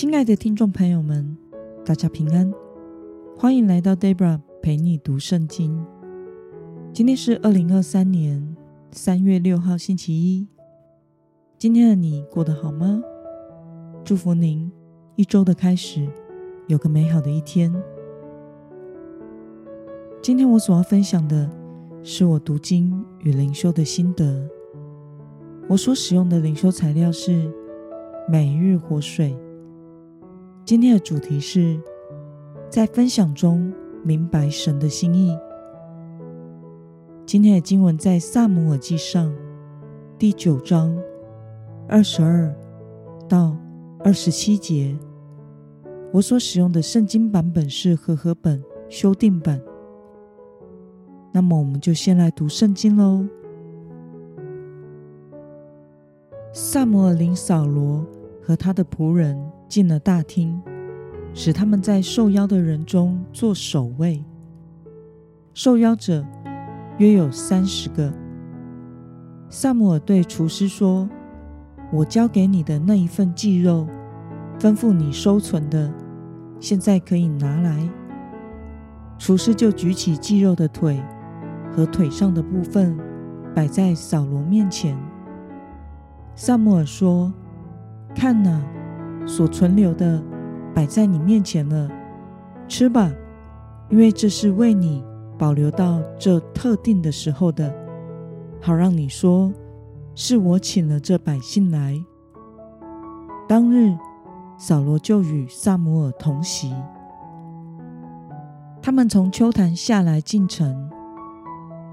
亲爱的听众朋友们，大家平安，欢迎来到 Debra 陪你读圣经。今天是二零二三年三月六号，星期一。今天的你过得好吗？祝福您一周的开始有个美好的一天。今天我所要分享的是我读经与灵修的心得。我所使用的灵修材料是每日活水。今天的主题是在分享中明白神的心意。今天的经文在撒母耳记上第九章二十二到二十七节。我所使用的圣经版本是和合本修订版。那么，我们就先来读圣经喽。撒母耳领扫罗和他的仆人。进了大厅，使他们在受邀的人中做首位。受邀者约有三十个。撒母耳对厨师说：“我交给你的那一份祭肉，吩咐你收存的，现在可以拿来。”厨师就举起祭肉的腿和腿上的部分，摆在扫罗面前。撒母耳说：“看哪！”所存留的摆在你面前了，吃吧，因为这是为你保留到这特定的时候的，好让你说是我请了这百姓来。当日，扫罗就与撒母耳同席。他们从丘坛下来进城，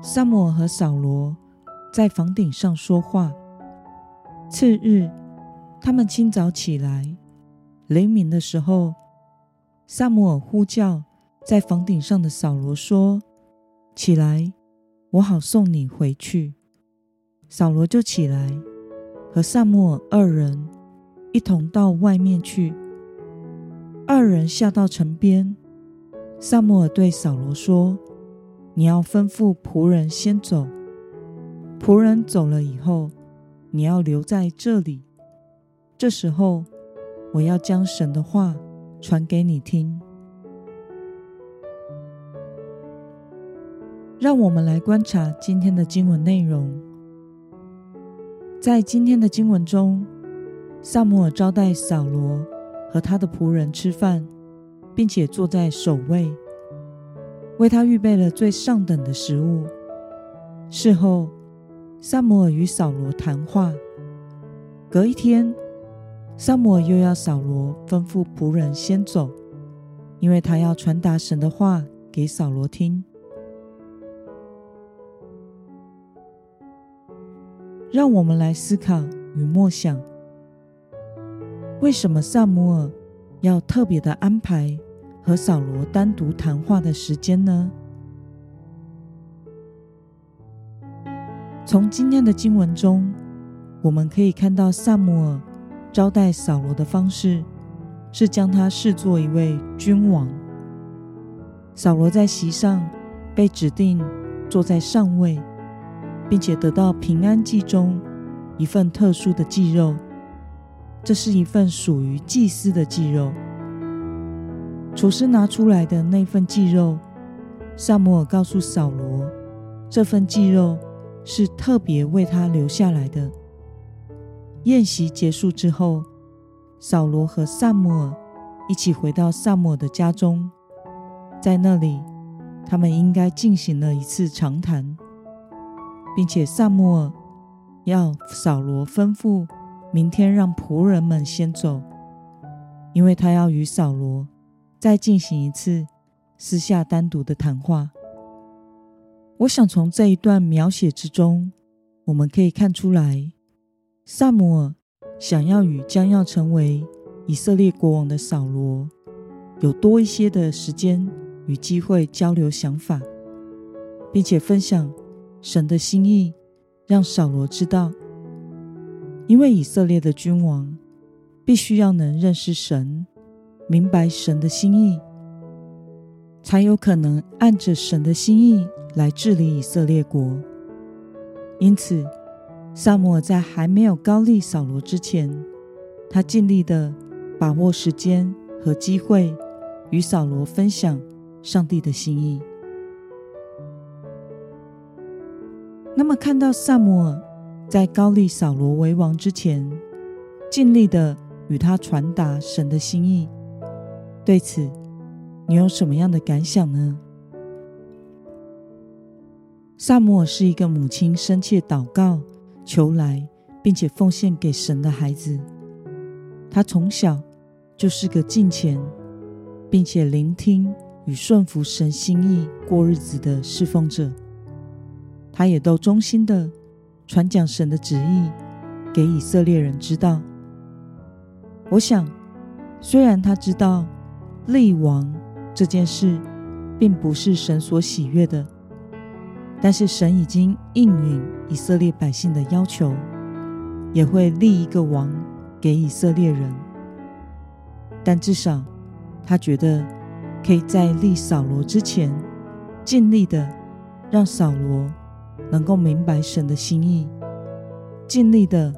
撒母耳和扫罗在房顶上说话。次日，他们清早起来。黎明的时候，撒母耳呼叫在房顶上的扫罗说：“起来，我好送你回去。”扫罗就起来，和撒母耳二人一同到外面去。二人下到城边，撒母耳对扫罗说：“你要吩咐仆人先走。仆人走了以后，你要留在这里。这时候。”我要将神的话传给你听。让我们来观察今天的经文内容。在今天的经文中，撒母耳招待扫罗和他的仆人吃饭，并且坐在首位，为他预备了最上等的食物。事后，撒母耳与扫罗谈话。隔一天。撒母耳又要扫罗吩咐仆人先走，因为他要传达神的话给扫罗听。让我们来思考与默想：为什么撒母耳要特别的安排和扫罗单独谈话的时间呢？从今天的经文中，我们可以看到撒母耳。招待扫罗的方式是将他视作一位君王。扫罗在席上被指定坐在上位，并且得到平安祭中一份特殊的祭肉，这是一份属于祭司的祭肉。厨师拿出来的那份祭肉，撒母耳告诉扫罗，这份祭肉是特别为他留下来的。宴席结束之后，扫罗和撒母耳一起回到撒母耳的家中，在那里，他们应该进行了一次长谈，并且撒母耳要扫罗吩咐明天让仆人们先走，因为他要与扫罗再进行一次私下单独的谈话。我想从这一段描写之中，我们可以看出来。撒母耳想要与将要成为以色列国王的扫罗有多一些的时间与机会交流想法，并且分享神的心意，让扫罗知道，因为以色列的君王必须要能认识神，明白神的心意，才有可能按着神的心意来治理以色列国。因此，撒母耳在还没有膏立扫罗之前，他尽力的把握时间和机会，与扫罗分享上帝的心意。那么，看到撒母耳在膏立扫罗为王之前，尽力的与他传达神的心意，对此你有什么样的感想呢？撒母耳是一个母亲深切祷告、求来，并且奉献给神的孩子。他从小就是个敬虔，并且聆听与顺服神心意过日子的侍奉者。他也都忠心的传讲神的旨意给以色列人知道。我想，虽然他知道立王这件事并不是神所喜悦的。但是神已经应允以色列百姓的要求，也会立一个王给以色列人。但至少他觉得可以在立扫罗之前，尽力的让扫罗能够明白神的心意，尽力的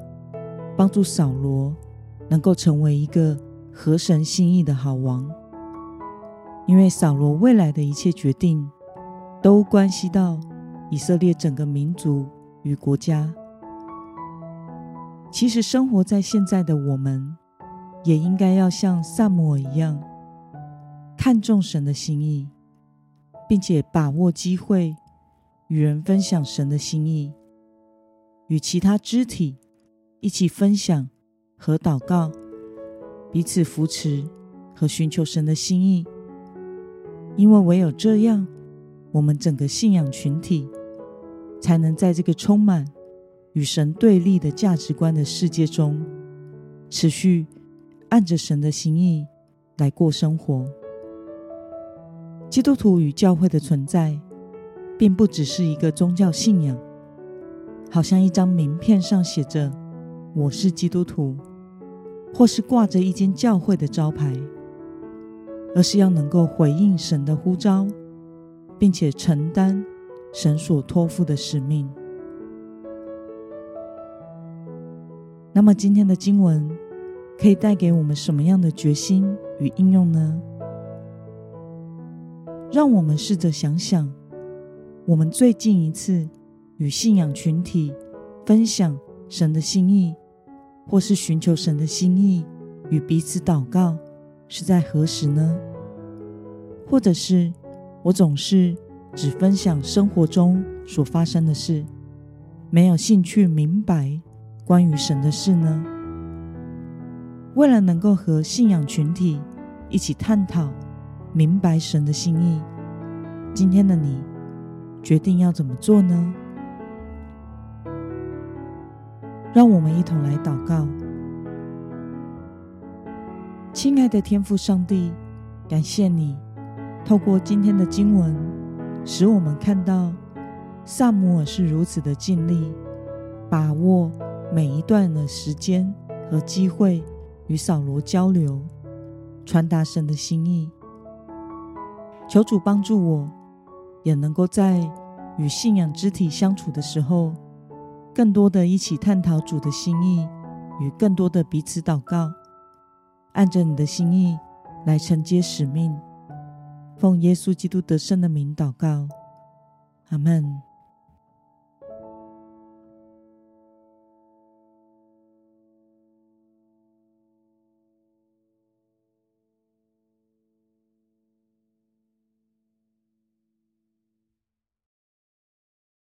帮助扫罗能够成为一个合神心意的好王。因为扫罗未来的一切决定都关系到。以色列整个民族与国家，其实生活在现在的我们，也应该要像撒母耳一样，看重神的心意，并且把握机会与人分享神的心意，与其他肢体一起分享和祷告，彼此扶持和寻求神的心意。因为唯有这样，我们整个信仰群体。才能在这个充满与神对立的价值观的世界中，持续按着神的心意来过生活。基督徒与教会的存在，并不只是一个宗教信仰，好像一张名片上写着“我是基督徒”，或是挂着一间教会的招牌，而是要能够回应神的呼召，并且承担。神所托付的使命。那么，今天的经文可以带给我们什么样的决心与应用呢？让我们试着想想，我们最近一次与信仰群体分享神的心意，或是寻求神的心意与彼此祷告，是在何时呢？或者是我总是只分享生活中所发生的事，没有兴趣明白关于神的事呢？为了能够和信仰群体一起探讨明白神的心意，今天的你决定要怎么做呢？让我们一同来祷告。亲爱的天父上帝，感谢你透过今天的经文。使我们看到撒母耳是如此的尽力，把握每一段的时间和机会与扫罗交流，传达神的心意。求主帮助我，也能够在与信仰肢体相处的时候，更多的一起探讨主的心意，与更多的彼此祷告，按着你的心意来承接使命。奉耶稣基督得胜的名祷告，阿门。